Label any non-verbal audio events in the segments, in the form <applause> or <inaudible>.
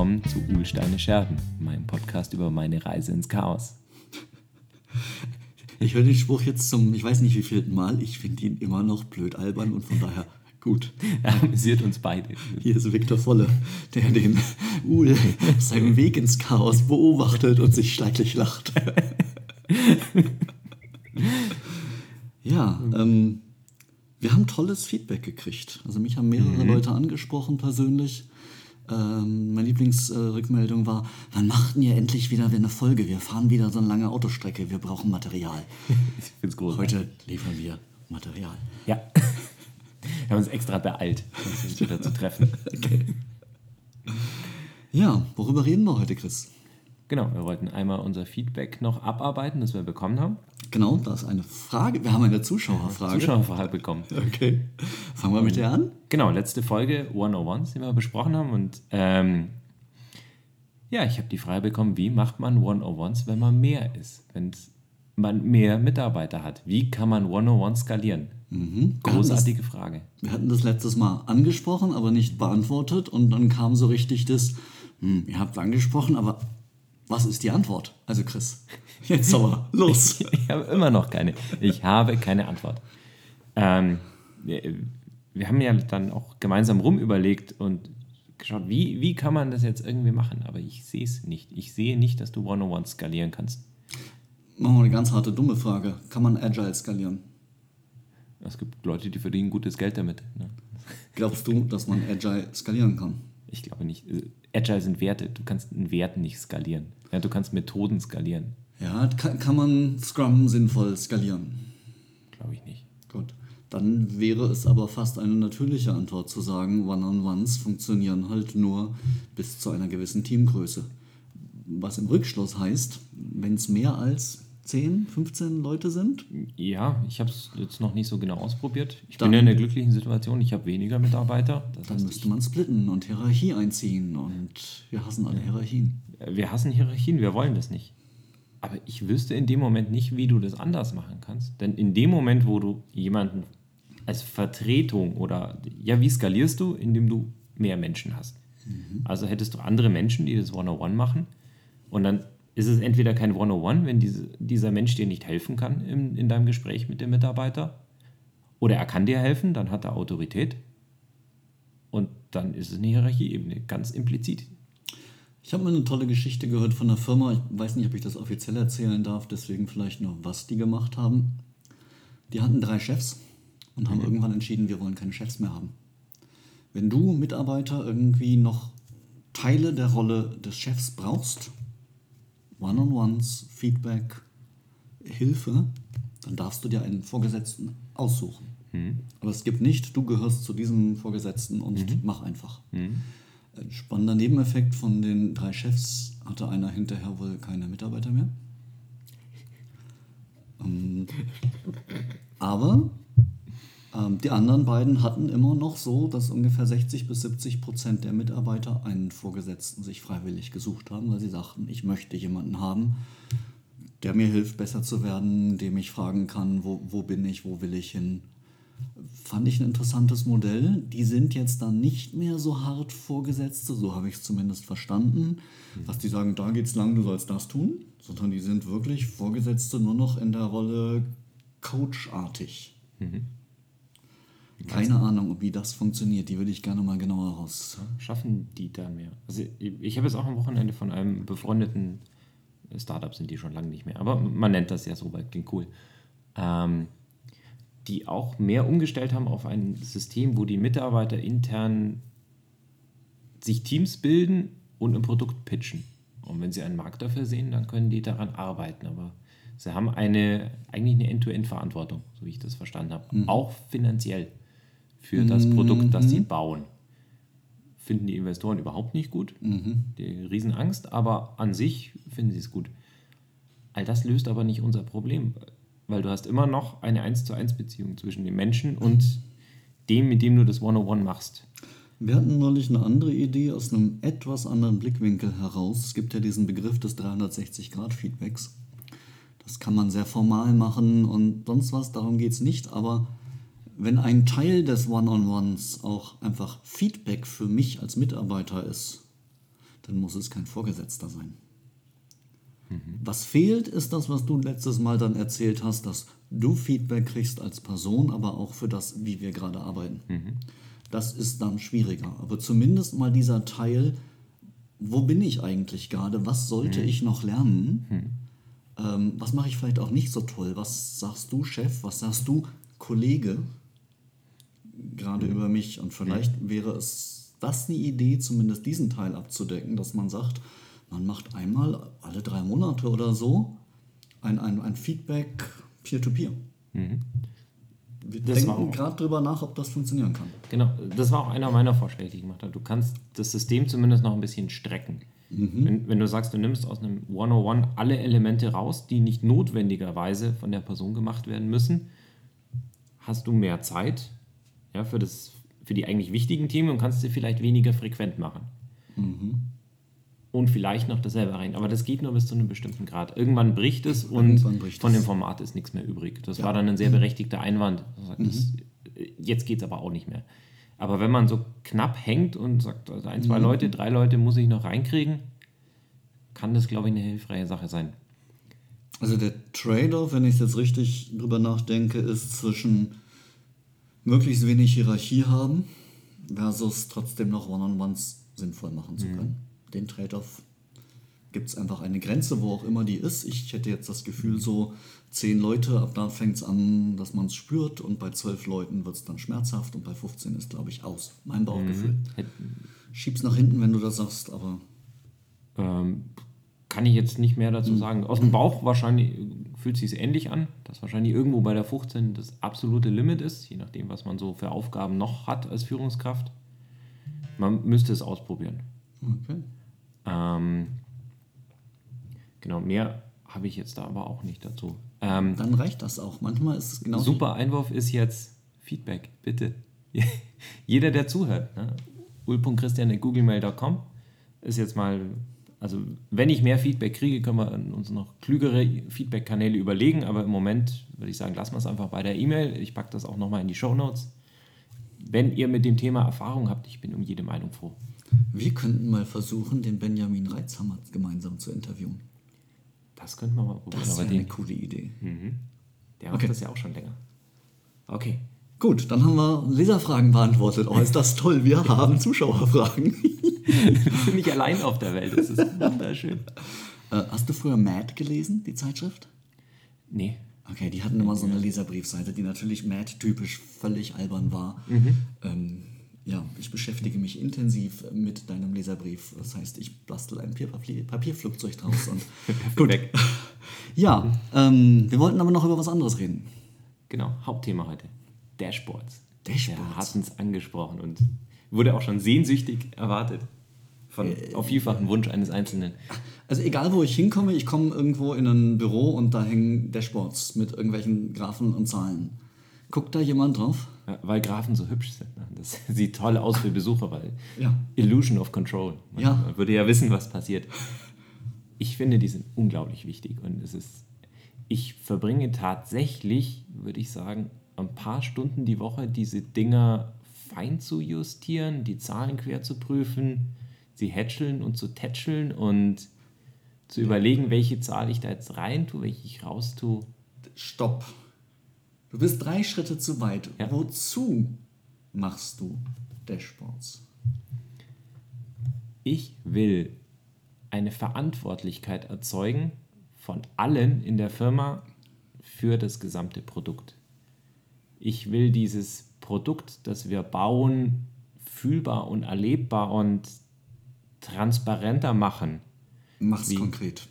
willkommen zu Uhlsteine Scherben, meinem Podcast über meine Reise ins Chaos. Ich höre den Spruch jetzt zum, ich weiß nicht wie vierten Mal, ich finde ihn immer noch blöd albern und von daher gut. <laughs> Er amüsiert uns beide. Hier ist Viktor Volle, der den Uhl auf seinem Weg ins Chaos beobachtet und sich schlecklich lacht. <laughs> ja, ähm, wir haben tolles Feedback gekriegt. Also mich haben mehrere Leute angesprochen persönlich. Ähm, meine Lieblingsrückmeldung war, wann macht ihr endlich wieder eine Folge? Wir fahren wieder so eine lange Autostrecke, wir brauchen Material. <laughs> Ich finde es groß. Heute liefern wir Material. Ja. Wir haben uns extra beeilt, uns wieder zu treffen. <laughs> Ja, worüber reden wir heute, Chris? Genau, wir wollten einmal unser Feedback noch abarbeiten, das wir bekommen haben. Genau, da ist eine Frage. Wir haben eine Zuschauerfrage. Zuschauerfrage bekommen. Okay. Fangen wir mit der an. Genau, letzte Folge 101, die wir besprochen haben. Und ähm, ja, ich habe die Frage bekommen, wie macht man 101s, wenn man mehr ist? Wenn man mehr Mitarbeiter hat. Wie kann man 101 skalieren? Großartige Frage. Wir hatten das letztes Mal angesprochen, aber nicht beantwortet. Und dann kam so richtig das, hm, ihr habt es angesprochen, aber was ist die Antwort? Also Chris, jetzt aber, los. <laughs> Ich habe immer noch keine. Ich habe keine Antwort. Ähm, wir, wir haben ja dann auch gemeinsam rumüberlegt und geschaut, wie, wie kann man das jetzt irgendwie machen? Aber ich sehe es nicht. Ich sehe nicht, dass du 101 skalieren kannst. Machen wir eine ganz harte, dumme Frage. Kann man Agile skalieren? Es gibt Leute, die verdienen gutes Geld damit. Ne? Glaubst du, dass man Agile skalieren kann? Ich glaube nicht. Äh, Agile sind Werte. Du kannst einen Wert nicht skalieren. Ja, du kannst Methoden skalieren. Ja, kann, kann man Scrum sinnvoll skalieren? Glaube ich nicht. Gut. Dann wäre es aber fast eine natürliche Antwort zu sagen, One-on-Ones funktionieren halt nur bis zu einer gewissen Teamgröße. Was im Rückschluss heißt, wenn es mehr als 10, 15 Leute sind, Ja, ich habe es jetzt noch nicht so genau ausprobiert. Ich Dann- bin ja in der glücklichen Situation, ich habe weniger Mitarbeiter. Das dann müsste man splitten und Hierarchie einziehen und wir hassen alle Hierarchien. wir hassen Hierarchien, wir wollen das nicht. Aber ich wüsste in dem Moment nicht, wie du das anders machen kannst. Denn in dem Moment, wo du jemanden als Vertretung oder, ja, wie skalierst du? Indem du mehr Menschen hast. Also hättest du andere Menschen, die das One-on-One machen und dann ist es entweder kein One-on-One, wenn diese, dieser Mensch dir nicht helfen kann in, in deinem Gespräch mit dem Mitarbeiter, oder er kann dir helfen, dann hat er Autorität und dann ist es eine Hierarchieebene, ganz implizit. Ich habe mal eine tolle Geschichte gehört von einer Firma. Ich weiß nicht, ob ich das offiziell erzählen darf, deswegen vielleicht nur, was die gemacht haben. Die hatten drei Chefs und haben irgendwann entschieden, wir wollen keine Chefs mehr haben. Wenn du Mitarbeiter irgendwie noch Teile der Rolle des Chefs brauchst, One-on-Ones, Feedback, Hilfe, dann darfst du dir einen Vorgesetzten aussuchen. Aber es gibt nicht, du gehörst zu diesem Vorgesetzten und mach einfach. Ein spannender Nebeneffekt von den drei Chefs hatte einer hinterher wohl keine Mitarbeiter mehr. Ähm, aber die anderen beiden hatten immer noch so, dass ungefähr 60 bis 70 Prozent der Mitarbeiter einen Vorgesetzten sich freiwillig gesucht haben, weil sie sagten, ich möchte jemanden haben, der mir hilft, besser zu werden, dem ich fragen kann, wo, wo bin ich, wo will ich hin. Fand ich ein interessantes Modell. Die sind jetzt dann nicht mehr so hart Vorgesetzte, so habe ich es zumindest verstanden, dass die sagen, da geht's lang, du sollst das tun, sondern die sind wirklich Vorgesetzte nur noch in der Rolle coachartig. Keine Ahnung, wie das funktioniert. Die würde ich gerne mal genauer raus. Schaffen die da mehr? Also ich, habe jetzt auch am Wochenende von einem befreundeten Startup, sind die schon lange nicht mehr, aber man nennt das ja so, weil klingt cool, ähm, die auch mehr umgestellt haben auf ein System, wo die Mitarbeiter intern sich Teams bilden und ein Produkt pitchen. Und wenn sie einen Markt dafür sehen, dann können die daran arbeiten. Aber sie haben eine, eigentlich eine End-to-End-Verantwortung, so wie ich das verstanden habe. Auch finanziell für das Produkt, das sie bauen. Finden die Investoren überhaupt nicht gut. Die Riesenangst, aber an sich finden sie es gut. All das löst aber nicht unser Problem, weil du hast immer noch eine 1 zu 1 Beziehung zwischen dem Menschen und dem, mit dem du das 101 machst. Wir hatten neulich eine andere Idee aus einem etwas anderen Blickwinkel heraus. Es gibt ja diesen Begriff des 360-Grad-Feedbacks. Das kann man sehr formal machen und sonst was, darum geht es nicht. Aber wenn ein Teil des One-on-Ones auch einfach Feedback für mich als Mitarbeiter ist, dann muss es kein Vorgesetzter sein. Was fehlt, ist das, was du letztes Mal dann erzählt hast, dass du Feedback kriegst als Person, aber auch für das, wie wir gerade arbeiten. Das ist dann schwieriger. Aber zumindest mal dieser Teil, wo bin ich eigentlich gerade? Was sollte ich noch lernen? Ähm, was mache ich vielleicht auch nicht so toll? Was sagst du, Chef? Was sagst du, Kollege? Gerade über mich. Und vielleicht wäre es das eine Idee, zumindest diesen Teil abzudecken, dass man sagt, man macht einmal alle drei Monate oder so ein, ein, ein Feedback peer-to-peer. Wir Das denken gerade drüber nach, ob das funktionieren kann. Genau, das war auch einer meiner Vorschläge, die ich gemacht habe. Du kannst das System zumindest noch ein bisschen strecken. Wenn, wenn du sagst, du nimmst aus einem 101 alle Elemente raus, die nicht notwendigerweise von der Person gemacht werden müssen, hast du mehr Zeit ja, für, das, für die eigentlich wichtigen Themen und kannst sie vielleicht weniger frequent machen. Und vielleicht noch dasselbe rein. Aber das geht nur bis zu einem bestimmten Grad. Irgendwann bricht es und Irgendwann bricht von es. dem Format ist nichts mehr übrig. Das war dann ein sehr berechtigter Einwand. Das, jetzt geht es aber auch nicht mehr. Aber wenn man so knapp hängt und sagt, also ein, zwei Leute, drei Leute muss ich noch reinkriegen, kann das, glaube ich, eine hilfreiche Sache sein. Also der Trade-off, wenn ich jetzt richtig drüber nachdenke, ist zwischen möglichst wenig Hierarchie haben versus trotzdem noch One-on-Ones sinnvoll machen zu können. Den Trade-off gibt es einfach eine Grenze, wo auch immer die ist. Ich hätte jetzt das Gefühl, so zehn Leute, ab da fängt es an, dass man es spürt und bei zwölf Leuten wird es dann schmerzhaft und bei 15 ist, glaube ich, aus. Mein Bauchgefühl. Schieb's nach hinten, wenn du das sagst, aber Ähm, kann ich jetzt nicht mehr dazu sagen. Aus dem Bauch wahrscheinlich fühlt sich ähnlich an, dass wahrscheinlich irgendwo bei der 15 das absolute Limit ist, je nachdem, was man so für Aufgaben noch hat als Führungskraft. Man müsste es ausprobieren. okay. Ähm, genau, mehr habe ich jetzt da aber auch nicht dazu. Ähm, Dann reicht das auch. Manchmal ist es genau super Einwurf ist jetzt Feedback, bitte. <laughs> Jeder, der zuhört, ne? ul.christian.googlemail.com ist jetzt mal, also wenn ich mehr Feedback kriege, können wir uns noch klügere Feedback-Kanäle überlegen, aber im Moment würde ich sagen, lassen wir es einfach bei der E-Mail. Ich packe das auch nochmal in die Show Notes. Wenn ihr mit dem Thema Erfahrung habt, ich bin um jede Meinung froh. Wir könnten mal versuchen, den Benjamin Reitzhammer gemeinsam zu interviewen. Das könnten wir mal probieren, Das wäre eine coole Idee. der macht Okay. das ja auch schon länger. Okay. Gut, dann haben wir Leserfragen beantwortet. Oh, ist das toll. Wir haben Zuschauerfragen. Ich bin nicht allein auf der Welt, das ist wunderschön. äh, hast du früher Mad gelesen, die Zeitschrift? Nee, Okay, die hatten immer so eine Leserbriefseite, die natürlich Mad-typisch völlig albern war. Ähm, ja, ich beschäftige mich intensiv mit deinem Leserbrief. Das heißt, ich bastel ein Papier Papierflugzeug draus. Und <laughs> gut. Weg. Ja, ähm, wir wollten aber noch über was anderes reden. Genau, Hauptthema heute. Dashboards. Dashboards. Wir hatten es angesprochen und wurde auch schon sehnsüchtig erwartet. Von, Äh, auf vielfachen Wunsch eines Einzelnen. Also egal, wo ich hinkomme, ich komme irgendwo in ein Büro und da hängen Dashboards mit irgendwelchen Graphen und Zahlen. Guckt da jemand drauf? Ja, Weil Graphen so hübsch sind. ne? Das <laughs> sieht toll aus für Besucher, weil Ja. Illusion of Control. Man, Ja. man würde ja wissen, was passiert. Ich finde, die sind unglaublich wichtig und es ist, ich verbringe tatsächlich, würde ich sagen, ein paar Stunden die Woche, diese Dinger fein zu justieren, die Zahlen quer zu prüfen, sie hätscheln und zu tätscheln und zu überlegen, welche Zahl ich da jetzt rein tue, welche ich raus tue. Stopp. Du bist drei Schritte zu weit. Ja. Wozu machst du Dashboards? Ich will eine Verantwortlichkeit erzeugen von allen in der Firma für das gesamte Produkt. Ich will dieses Produkt, das wir bauen, fühlbar und erlebbar und transparenter machen. Mach's Wie? konkret.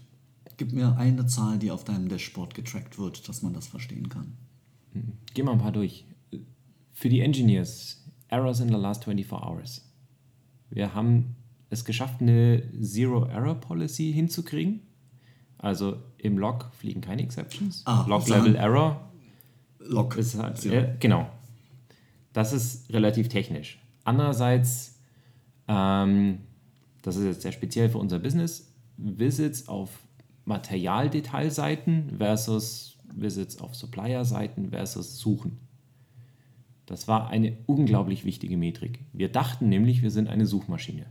Gib mir eine Zahl, die auf deinem Dashboard getrackt wird, dass man das verstehen kann. Gehen wir ein paar durch. Für die Engineers, Errors in the last 24 hours. Wir haben es geschafft, eine Zero-Error-Policy hinzukriegen. Also im Log fliegen keine Exceptions. Ah, Log-Level-Error Log. halt, Zero. äh, genau. Das ist relativ technisch. Andererseits, ähm, das ist jetzt sehr speziell für unser Business, Visits auf Materialdetailseiten versus Visits auf Supplier-Seiten versus Suchen. Das war eine unglaublich wichtige Metrik. Wir dachten nämlich, wir sind eine Suchmaschine.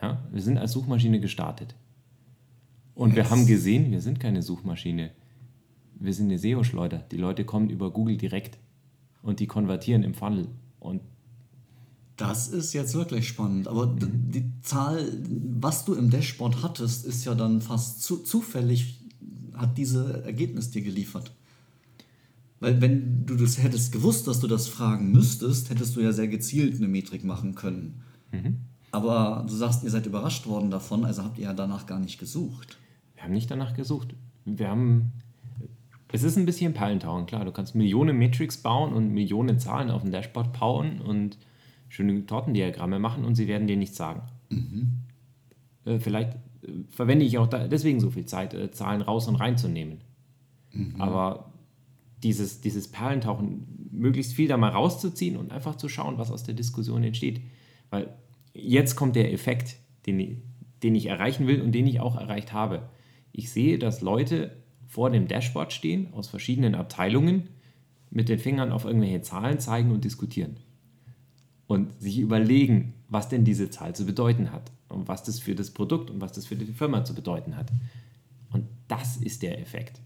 Ja? Wir sind als Suchmaschine gestartet. Und wir haben gesehen, wir sind keine Suchmaschine. Wir sind eine SEO-Schleuder. Die Leute kommen über Google direkt und die konvertieren im Funnel. Und Das ist jetzt wirklich spannend. Aber d- die Zahl, was du im Dashboard hattest, ist ja dann fast zu, zufällig, hat diese Ergebnis dir geliefert. Weil wenn du das hättest gewusst, dass du das fragen müsstest, hättest du ja sehr gezielt eine Metrik machen können. Aber du sagst, ihr seid überrascht worden davon, also habt ihr ja danach gar nicht gesucht. wir haben nicht danach gesucht. Wir haben. Es ist ein bisschen Perlentauchen, klar. Du kannst Millionen Metrics bauen und Millionen Zahlen auf dem Dashboard bauen und schöne Tortendiagramme machen und sie werden dir nichts sagen. Äh, vielleicht äh, verwende ich auch da deswegen so viel Zeit, äh, Zahlen raus und reinzunehmen. Aber dieses, dieses Perlentauchen, möglichst viel da mal rauszuziehen und einfach zu schauen, was aus der Diskussion entsteht. Weil jetzt kommt der Effekt, den, den ich erreichen will und den ich auch erreicht habe. Ich sehe, dass Leute vor dem Dashboard stehen, aus verschiedenen Abteilungen, mit den Fingern auf irgendwelche Zahlen zeigen und diskutieren. Und sich überlegen, was denn diese Zahl zu bedeuten hat und was das für das Produkt und was das für die Firma zu bedeuten hat. Und das ist der Effekt.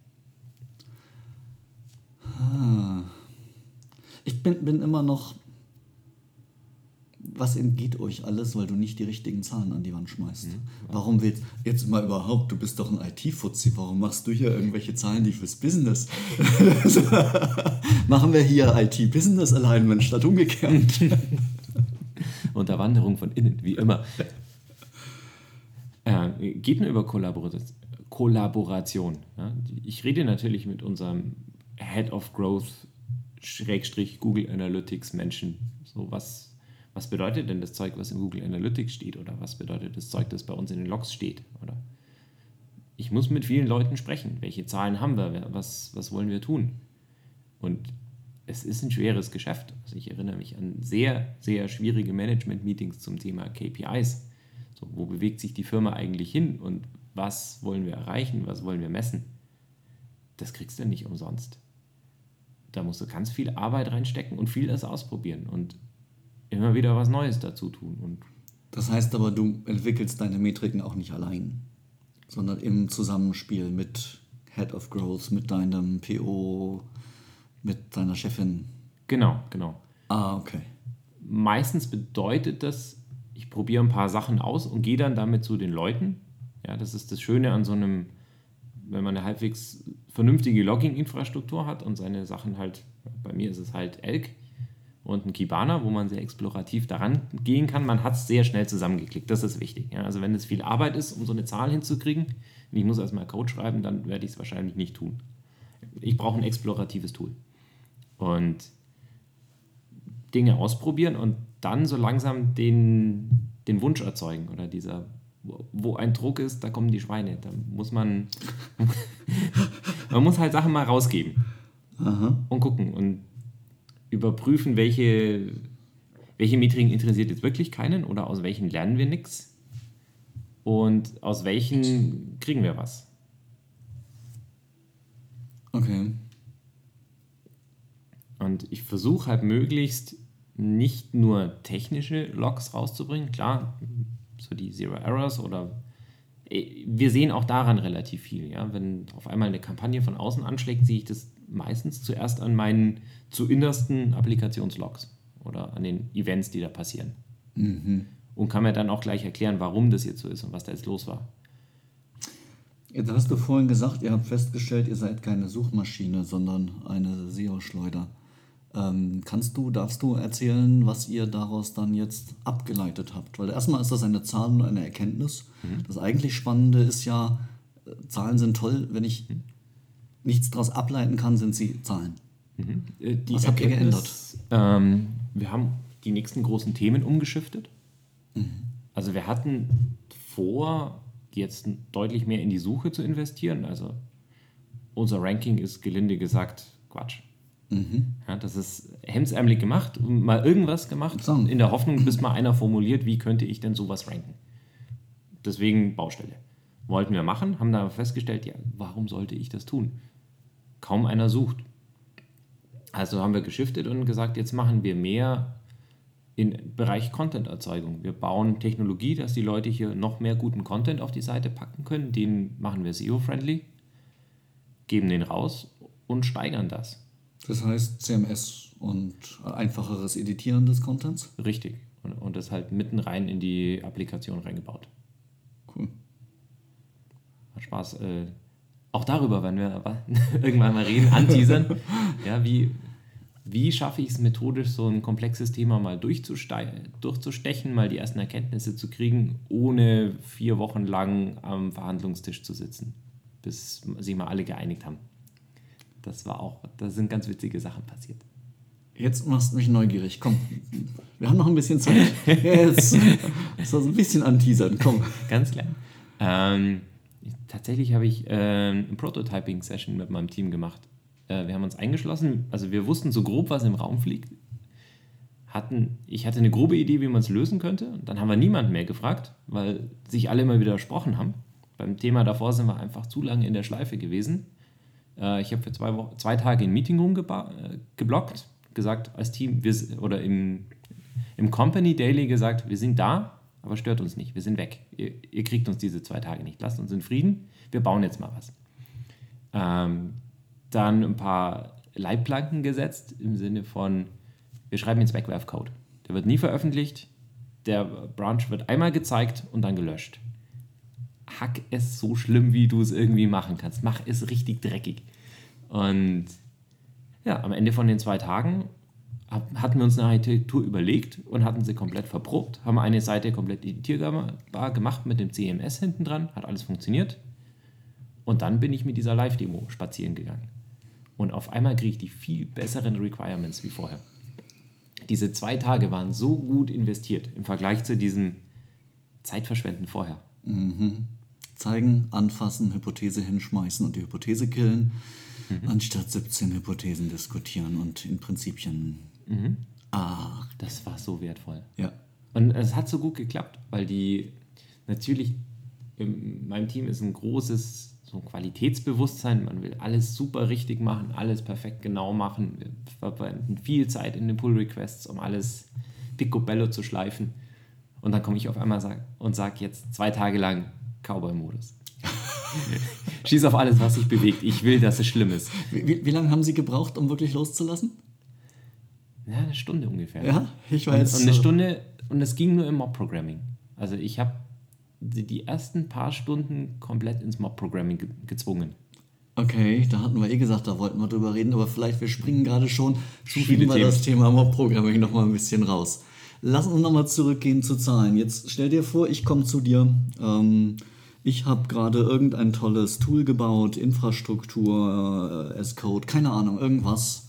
Ich bin, bin immer noch. Was entgeht euch alles, weil du nicht die richtigen Zahlen an die Wand schmeißt? Warum willst jetzt mal überhaupt, du bist doch ein IT-Fuzzi, warum machst du hier irgendwelche Zahlen, die fürs Business? <laughs> Machen wir hier IT-Business Alignment statt umgekehrt. <laughs> Unterwanderung von innen, wie immer. Äh, geht nur über Kollabor Kollaboration. Ja? Ich rede natürlich mit unserem Head of Growth, Schrägstrich Google Analytics Menschen. So, was, was bedeutet denn das Zeug, was in Google Analytics steht? Oder was bedeutet das Zeug, das bei uns in den Logs steht? Oder ich muss mit vielen Leuten sprechen. Welche Zahlen haben wir? Was, was wollen wir tun? Und es ist ein schweres Geschäft. Also ich erinnere mich an sehr, sehr schwierige Management-Meetings zum Thema KPIs. So, wo bewegt sich die Firma eigentlich hin und was wollen wir erreichen, was wollen wir messen? Das kriegst du nicht umsonst. Da musst du ganz viel Arbeit reinstecken und vieles ausprobieren und immer wieder was Neues dazu tun. Und Das heißt aber, du entwickelst deine Metriken auch nicht allein, sondern im Zusammenspiel mit Head of Growth, mit deinem PO, mit deiner Chefin. genau, genau. Ah, okay. meistens bedeutet das, ich probiere ein paar Sachen aus und gehe dann damit zu den Leuten. Ja, das ist das Schöne an so einem, wenn man eine halbwegs vernünftige Logging-Infrastruktur hat und seine Sachen halt, bei mir ist es halt Elk und ein Kibana, wo man sehr explorativ daran gehen kann. Man hat es sehr schnell zusammengeklickt, das ist wichtig. Ja, also wenn es viel Arbeit ist, um so eine Zahl hinzukriegen, und ich muss erstmal Code schreiben, dann werde ich es wahrscheinlich nicht tun. Ich brauche ein exploratives Tool. Und Dinge ausprobieren und dann so langsam den, den Wunsch erzeugen oder dieser, wo- ein Druck ist, da kommen die Schweine. Da muss man, <laughs> man muss halt Sachen mal rausgeben und gucken und überprüfen, welche, welche Metriken interessiert jetzt wirklich keinen oder aus welchen lernen wir nichts und aus welchen kriegen wir was. Okay. Und ich versuche halt möglichst nicht nur technische Logs rauszubringen, klar, so die Zero Errors oder eh, wir sehen auch daran relativ viel. Ja? Wenn auf einmal eine Kampagne von außen anschlägt, sehe ich das meistens zuerst an meinen zu innersten Applikationslogs oder an den Events, die da passieren. Und kann mir dann auch gleich erklären, warum das jetzt so ist und was da jetzt los war. Jetzt hast du vorhin gesagt, ihr habt festgestellt, ihr seid keine Suchmaschine, sondern eine SEO-Schleuder. Ähm, kannst du, darfst du erzählen, was ihr daraus dann jetzt abgeleitet habt? Weil erstmal ist das eine Zahl und eine Erkenntnis. Das eigentlich Spannende ist ja, äh, Zahlen sind toll, wenn ich nichts daraus ableiten kann, sind sie Zahlen. Äh, Die Was habt ihr Erkenntnis, Ähm, wir haben die nächsten großen Themen umgeschiftet. Also wir hatten vor, jetzt deutlich mehr in die Suche zu investieren. Also unser Ranking ist gelinde gesagt Quatsch. Ja, das ist hemsärmelig gemacht, mal irgendwas gemacht, Sagen. in der Hoffnung, bis mal einer formuliert, wie könnte ich denn sowas ranken. Deswegen Baustelle. Wollten wir machen, haben da festgestellt, ja, warum sollte ich das tun? Kaum einer sucht. Also haben wir geschiftet und gesagt, jetzt machen wir mehr im Bereich Content-Erzeugung. Wir bauen Technologie, dass die Leute hier noch mehr guten Content auf die Seite packen können. Den machen wir SEO-friendly, geben den raus und steigern das. Das heißt CMS und einfacheres Editieren des Contents? Richtig. Und, und das halt mitten rein in die Applikation reingebaut. Cool. Hat Spaß. Äh, auch darüber werden wir aber <laughs> irgendwann mal reden, anteasern. <laughs> ja, wie, wie schaffe ich es methodisch, so ein komplexes Thema mal durchzustechen, mal die ersten Erkenntnisse zu kriegen, ohne vier Wochen lang am Verhandlungstisch zu sitzen, bis sich mal alle geeinigt haben. Das war auch, da sind ganz witzige Sachen passiert. Jetzt machst du mich neugierig. Komm, wir haben noch ein bisschen Zeit. <laughs> Jetzt so ein bisschen anteasern. Komm. Ganz klar. Ähm, tatsächlich habe ich äh, eine Prototyping-Session mit meinem Team gemacht. Äh, wir haben uns eingeschlossen. Also wir wussten so grob, was im Raum fliegt. Hatten, ich hatte eine grobe Idee, wie man es lösen könnte. Und dann haben wir niemanden mehr gefragt, weil sich alle immer widersprochen haben. Beim Thema davor sind wir einfach zu lange in der Schleife gewesen. Äh, ich habe für zwei, Wochen, zwei Tage in Meeting Room äh, geblockt gesagt als Team, wir, oder im, im Company Daily gesagt, wir sind da, aber stört uns nicht, wir sind weg. Ihr, ihr kriegt uns diese zwei Tage nicht, lasst uns in Frieden, wir bauen jetzt mal was. Ähm, dann ein paar Leitplanken gesetzt im Sinne von, wir schreiben jetzt Wegwerfcode. Der wird nie veröffentlicht, der Branch wird einmal gezeigt und dann gelöscht. Hack es so schlimm, wie du es irgendwie machen kannst. Mach es richtig dreckig. Und ja, am Ende von den zwei Tagen hatten wir uns eine Architektur überlegt und hatten sie komplett verprobt, haben eine Seite komplett editierbar gemacht mit dem CMS hinten dran, hat alles funktioniert. Und dann bin ich mit dieser Live-Demo spazieren gegangen. Und auf einmal kriege ich die viel besseren Requirements wie vorher. Diese zwei Tage waren so gut investiert im Vergleich zu diesem Zeitverschwenden vorher. Mhm. Zeigen, anfassen, Hypothese hinschmeißen und die Hypothese killen mhm. anstatt 17 Hypothesen diskutieren und in Prinzipien. Mhm. Ach, das war so wertvoll. Ja. Und es hat so gut geklappt, weil die natürlich in meinem Team ist ein großes so Qualitätsbewusstsein. Man will alles super richtig machen, alles perfekt genau machen. Wir verwenden viel Zeit in den Pull-Requests, um alles picobello zu schleifen. Und dann komme ich auf einmal und sage jetzt zwei Tage lang Cowboy-Modus. <laughs> Schieß auf alles, was sich bewegt. Ich will, dass es schlimm ist. Wie, wie, wie lange haben Sie gebraucht, um wirklich loszulassen? Ja, eine Stunde ungefähr. Ja, ich weiß. Und, und eine Stunde, und es ging nur im Mob-Programming. Also ich habe die, die, ersten paar Stunden komplett ins Mob-Programming ge gezwungen. Okay, da hatten wir eh gesagt, da wollten wir drüber reden, aber vielleicht wir springen gerade schon, schieben wir das Thema Mob-Programming nochmal ein bisschen raus. Lass uns nochmal zurückgehen zu Zahlen. Jetzt stell dir vor, ich komme zu dir. Ähm, ich habe gerade irgendein tolles Tool gebaut, Infrastruktur, äh, S-Code, keine Ahnung, irgendwas.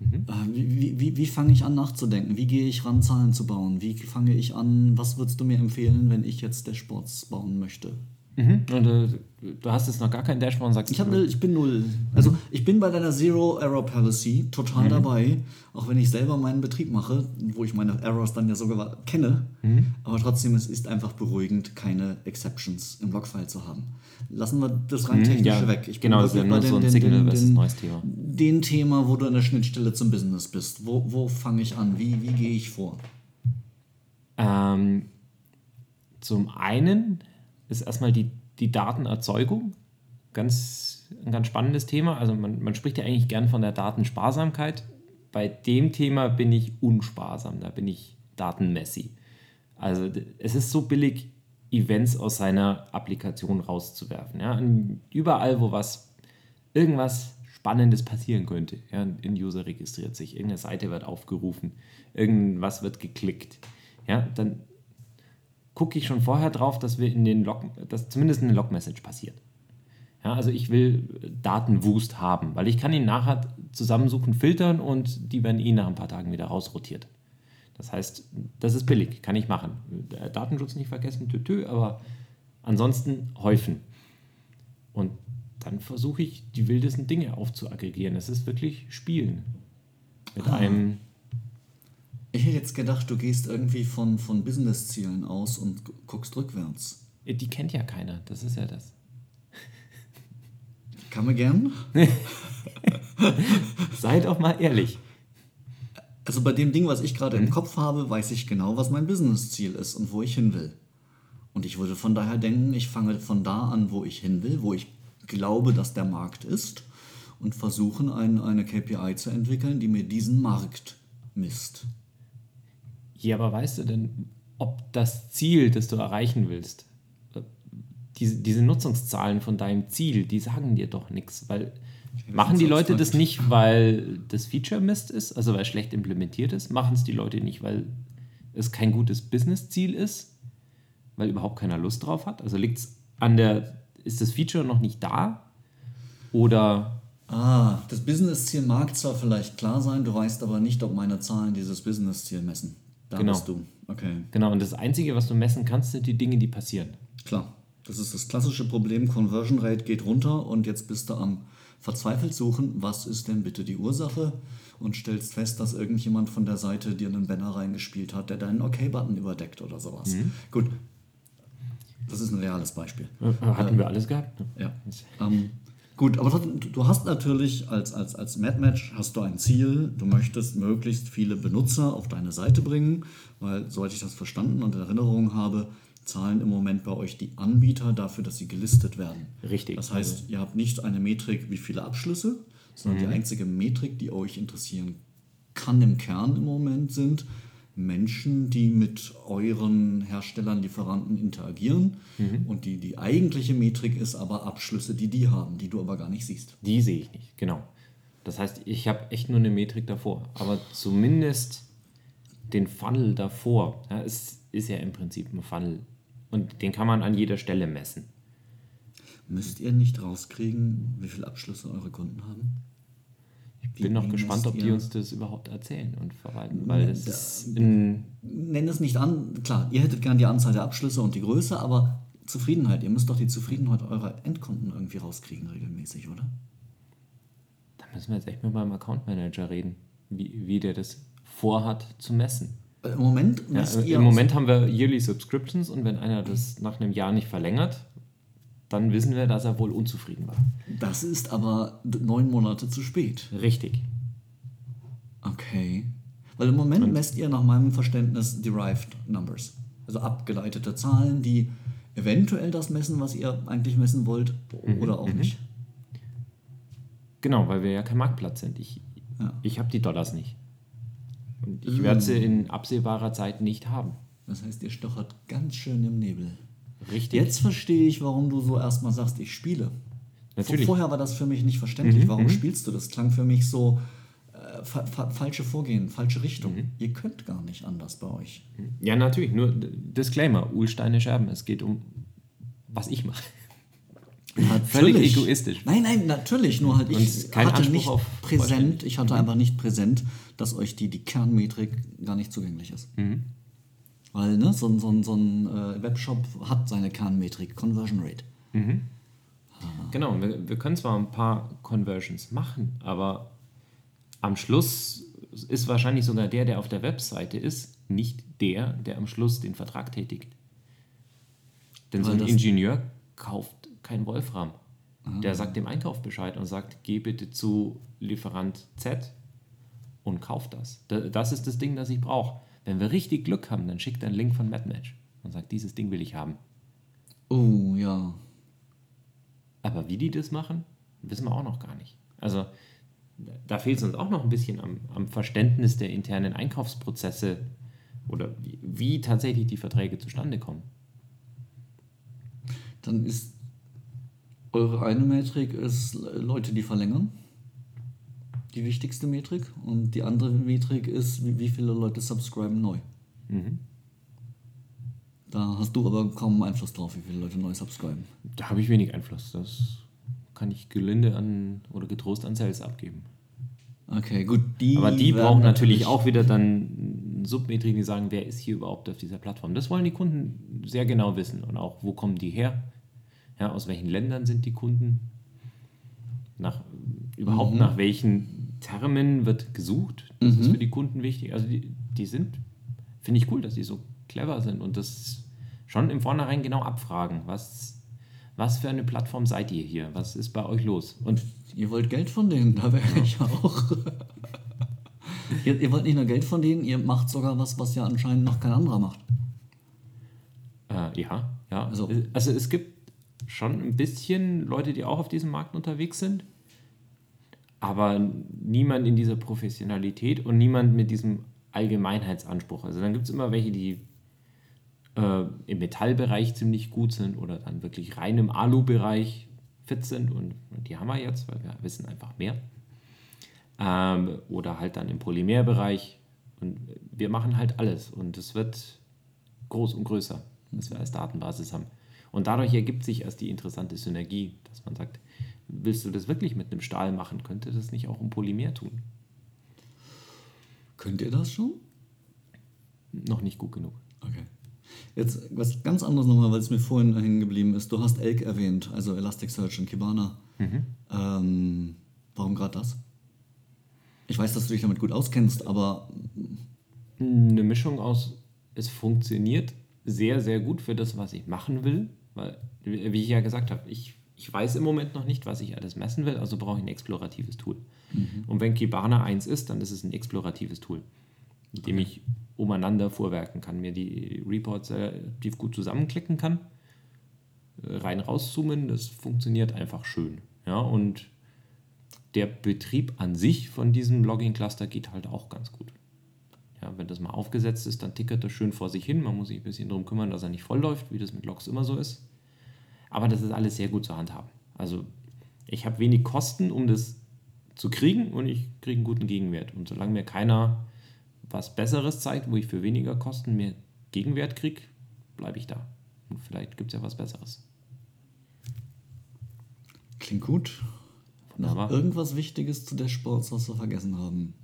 Mhm. Äh, wie, wie, wie fange ich an nachzudenken? Wie gehe ich ran, Zahlen zu bauen? Wie fange ich an, was würdest du mir empfehlen, wenn ich jetzt Dashboards bauen möchte? Mhm. Und äh, du hast jetzt noch gar kein Dashboard und sagst. Ich, hab, ne, ich bin null. Also ich bin bei deiner Zero Error Policy total mhm. dabei, auch wenn ich selber meinen Betrieb mache, wo ich meine Errors dann ja sogar kenne. Mhm. Aber trotzdem, es ist einfach beruhigend, keine Exceptions im Logfile zu haben. Lassen wir das rein mhm, technische ja, weg. Ich genau, das ist ja nur so ein den, Signal versus neues Thema. Den Thema, wo du an der Schnittstelle zum Business bist. Wo, wo fange ich an? Wie, wie gehe ich vor? Ähm, zum einen ist erstmal die, die Datenerzeugung. Ganz, ein ganz spannendes Thema. Also man, man spricht ja eigentlich gern von der Datensparsamkeit. Bei dem Thema bin ich unsparsam, da bin ich datenmessy. Also es ist so billig, Events aus seiner Applikation rauszuwerfen. Ja? Überall, wo was, irgendwas Spannendes passieren könnte. Ja? Ein User registriert sich, irgendeine Seite wird aufgerufen, irgendwas wird geklickt. Ja? Dann gucke ich schon vorher drauf, dass wir in den Log, dass zumindest eine Log-Message passiert. Ja, also ich will Datenwust haben, weil ich kann ihn nachher zusammensuchen, filtern und die werden eh nach ein paar Tagen wieder rausrotiert. Das heißt, das ist billig, kann ich machen. Datenschutz nicht vergessen, tü, aber ansonsten häufen. Und dann versuche ich, die wildesten Dinge aufzuaggregieren. Es ist wirklich Spielen. Mit ah. einem ich hätte jetzt gedacht, du gehst irgendwie von, von Business-Zielen aus und guckst rückwärts. Die kennt ja keiner, das ist ja das. Kann man gern. <laughs> Sei doch mal ehrlich. Also bei dem Ding, was ich gerade Mhm. im Kopf habe, weiß ich genau, was mein Business-Ziel ist und wo ich hin will. Und ich würde von daher denken, ich fange von da an, wo ich hin will, wo ich glaube, dass der Markt ist und versuchen, ein, eine KPI zu entwickeln, die mir diesen Markt misst. Ja, aber weißt du denn, ob das Ziel, das du erreichen willst, äh, diese, diese Nutzungszahlen von deinem Ziel, die sagen dir doch nichts, weil machen die Leute das nicht, weil das Feature Mist ist, also weil es schlecht implementiert ist? Machen es die Leute nicht, weil es kein gutes Business-Ziel ist, weil überhaupt keiner Lust drauf hat? Also liegt es an der, ist das Feature noch nicht da? Oder Ah, das Business-Ziel mag zwar vielleicht klar sein, du weißt aber nicht, ob meine Zahlen dieses Business-Ziel messen. Da Genau. bist du. Okay. genau, und das Einzige, was du messen kannst, sind die Dinge, die passieren. Klar, das ist das klassische Problem. Conversion Rate geht runter und jetzt bist du am verzweifelt suchen, was ist denn bitte die Ursache und stellst fest, dass irgendjemand von der Seite dir einen Banner reingespielt hat, der deinen OK-Button überdeckt oder sowas. Gut, das ist ein reales Beispiel. Äh, Hatten wir alles gehabt? ne? Ja. Ähm, gut, aber trotzdem, du- hast natürlich als, als, als Mad-Match hast du ein Ziel, du möchtest möglichst viele Benutzer auf deine Seite bringen, weil, soweit ich das verstanden und in Erinnerung habe, zahlen im Moment bei euch die Anbieter dafür, dass sie gelistet werden. Richtig. Das heißt, ihr habt nicht eine Metrik, wie viele Abschlüsse, sondern Mhm. die einzige Metrik, die euch interessieren kann im Kern im Moment sind Menschen, die mit euren Herstellern, Lieferanten interagieren. Mhm. Und die, die eigentliche Metrik ist aber Abschlüsse, die die haben, die du aber gar nicht siehst. Die sehe ich nicht, genau. Das heißt, ich habe echt nur eine Metrik davor. Aber zumindest den Funnel davor, ja, es ist ja im Prinzip ein Funnel. Und den kann man an jeder Stelle messen. Müsst ihr nicht rauskriegen, wie viele Abschlüsse eure Kunden haben? Ich bin noch wie gespannt, ob die uns das überhaupt erzählen und verwalten, weil das Da- ist Nenn es nicht an. Klar, ihr hättet gern die Anzahl der Abschlüsse und die Größe, aber Zufriedenheit. Ihr müsst doch die Zufriedenheit eurer Endkunden irgendwie rauskriegen regelmäßig, oder? da müssen wir jetzt echt mit meinem Account Manager reden, wie, wie der das vorhat zu messen. Weil Im Moment Ja, ihr im Moment haben wir Yearly Subscriptions und wenn einer das nach einem Jahr nicht verlängert, dann wissen wir, dass er wohl unzufrieden war. Das ist aber neun Monate zu spät. Richtig. Okay. Weil im Moment messt ihr nach meinem Verständnis derived numbers. Also abgeleitete Zahlen, die eventuell das messen, was ihr eigentlich messen wollt, oder auch nicht. Genau, weil wir ja kein Marktplatz sind. Ich, Ja. ich habe die Dollars nicht. Und ich werde sie in absehbarer Zeit nicht haben. Das heißt, ihr stochert ganz schön im Nebel. Richtig. Jetzt verstehe ich, warum du so erstmal sagst, ich spiele. Natürlich. Vorher war das für mich nicht verständlich. Warum spielst du? Das klang für mich so äh, fa fa falsche Vorgehen, falsche Richtung. Ihr könnt gar nicht anders bei euch. Ja, natürlich. Nur Disclaimer: Uhlsteine Scherben. Es geht um, was ich mache. <laughs> Völlig Natürlich. egoistisch. Nein, nein, natürlich. Nur halt ich hatte Anspruch nicht präsent, ich hatte einfach nicht präsent, dass euch die, die Kernmetrik gar nicht zugänglich ist. Mhm. Weil ne, so, ein- so, ein- so ein äh, Webshop hat seine Kernmetrik, Conversion Rate. Genau, wir, wir können zwar ein paar Conversions machen, aber am Schluss ist wahrscheinlich sogar der, der auf der Webseite ist, nicht der, der am Schluss den Vertrag tätigt. Denn so Weil ein das- Ingenieur kauft kein Wolfram. Der sagt dem Einkauf Bescheid und sagt, geh bitte zu Lieferant Z und kauf das. Da- Das ist das Ding, das ich brauche. Wenn wir richtig Glück haben, dann schickt er einen Link von MadMatch und sagt, dieses Ding will ich haben. Oh, ja. Aber wie die das machen, wissen wir auch noch gar nicht. Also da fehlt es uns auch noch ein bisschen am, am Verständnis der internen Einkaufsprozesse oder wie, wie tatsächlich die Verträge zustande kommen. Dann ist eure eine Metrik ist Leute, die verlängern. Die wichtigste Metrik. Und die andere Metrik ist, wie, viele Leute subscriben neu. Mhm. Da hast du aber kaum Einfluss drauf, wie viele Leute neu subscriben. Da habe ich wenig Einfluss. Das kann ich gelinde an oder getrost an Sales abgeben. Okay, gut. Die Aber die brauchen natürlich auch wieder dann Submetriken, die sagen, wer ist hier überhaupt auf dieser Plattform. Das wollen die Kunden sehr genau wissen und auch, wo kommen die her? Ja, aus welchen Ländern sind die Kunden? Nach, überhaupt nach welchen Termen wird gesucht? Das ist für die Kunden wichtig. Also die, die sind, finde ich cool, dass die so clever sind und das schon im Vornherein genau abfragen. Was, was für eine Plattform seid ihr hier? Was ist bei euch los? Und Ihr wollt Geld von denen, da wäre ich auch. <laughs> ihr, ihr wollt nicht nur Geld von denen, ihr macht sogar was, was ja anscheinend noch kein anderer macht. Äh, ja, ja. Also, also es gibt schon ein bisschen Leute, die auch auf diesem Markt unterwegs sind, aber niemand in dieser Professionalität und niemand mit diesem Allgemeinheitsanspruch. Also dann gibt es immer welche, die äh, im Metallbereich ziemlich gut sind oder dann wirklich rein im Alu-Bereich fit sind und, und die haben wir jetzt, weil wir wissen einfach mehr. Ähm, oder halt dann im Polymerbereich und wir machen halt alles und es wird groß und größer, was wir als Datenbasis haben. Und dadurch ergibt sich erst die interessante Synergie, dass man sagt, willst du das wirklich mit einem Stahl machen, könnte das nicht auch im Polymer tun? Könnt ihr das schon? Noch nicht gut genug. Okay. Jetzt was ganz anderes nochmal, weil es mir vorhin hängen geblieben ist. Du hast Elk erwähnt, also Elasticsearch und Kibana. Ähm, warum gerade das? Ich weiß, dass du dich damit gut auskennst, aber Eine Mischung aus, es funktioniert sehr, sehr gut für das, was ich machen will, weil, wie ich ja gesagt habe, ich, ich weiß im Moment noch nicht, was ich alles messen will, also brauche ich ein exploratives Tool. Und wenn Kibana eins ist, dann ist es ein exploratives Tool, mit dem ich umeinander vorwerken kann, mir die Reports relativ gut zusammenklicken kann, äh, rein rauszoomen, das funktioniert einfach schön. Ja, und der Betrieb an sich von diesem Logging-Cluster geht halt auch ganz gut. Ja, wenn das mal aufgesetzt ist, dann tickert das schön vor sich hin. Man muss sich ein bisschen darum kümmern, dass er nicht voll läuft, wie das mit Logs immer so ist. Aber das ist alles sehr gut zu handhaben. Also ich habe wenig Kosten, um das zu kriegen und ich kriege einen guten Gegenwert. Und solange mir keiner was Besseres zeigt, wo ich für weniger Kosten mehr Gegenwert kriege, bleibe ich da. Und vielleicht gibt es ja was Besseres. klingt gut. Noch Wunderbar. irgendwas Wichtiges zu Dashboards, was wir vergessen haben?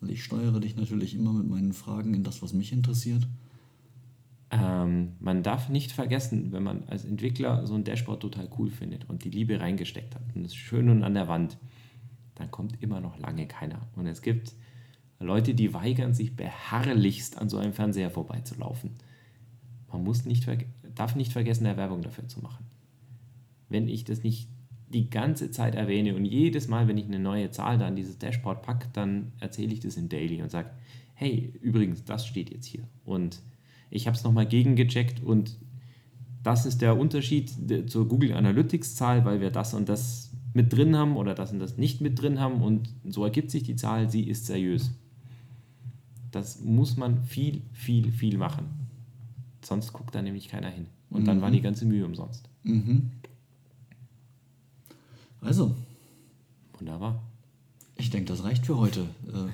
Weil ich steuere dich natürlich immer mit meinen Fragen in das, was mich interessiert. Ähm, man darf nicht vergessen, wenn man als Entwickler so ein Dashboard total cool findet und die Liebe reingesteckt hat und es schön und an der Wand, dann kommt immer noch lange keiner. Und es gibt Leute, die weigern sich beharrlichst an so einem Fernseher vorbeizulaufen. Man muss nicht darf nicht vergessen, eine Werbung dafür zu machen. Wenn ich das nicht die ganze Zeit erwähne und jedes Mal, wenn ich eine neue Zahl da an dieses Dashboard packe, dann erzähle ich das im Daily und sage, hey, übrigens, das steht jetzt hier. Und ich habe es nochmal gegengecheckt und das ist der Unterschied de- zur Google Analytics-Zahl, weil wir das und das mit drin haben oder das und das nicht mit drin haben und so ergibt sich die Zahl, sie ist seriös. Das muss man viel, viel, viel machen. Sonst guckt da nämlich keiner hin. Und dann war die ganze Mühe umsonst. Mhm. Also, Wunderbar. ich denke, das reicht für heute. Äh,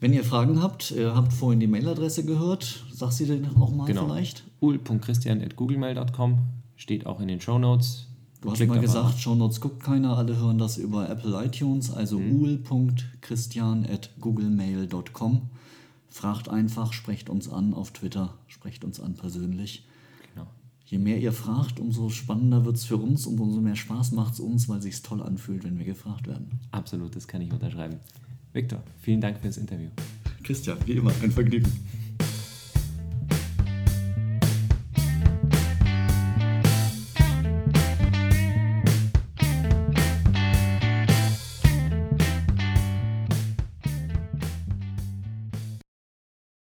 wenn ihr Fragen habt, ihr habt vorhin die Mailadresse gehört, sag sie denn nochmal Genau. vielleicht. ul.christian.googlemail.com steht auch in den Show Notes. Du hast mal gesagt, Shownotes guckt keiner, alle hören das über Apple iTunes, also Mhm. ul.christian.googlemail.com. Fragt einfach, sprecht uns an auf Twitter, sprecht uns an persönlich. Genau. Je mehr ihr fragt, umso spannender wird es für uns und umso mehr Spaß macht es uns, weil sich toll anfühlt, wenn wir gefragt werden. Absolut, das kann ich unterschreiben. Victor, vielen Dank fürs Interview. Christian, wie immer, ein Vergnügen.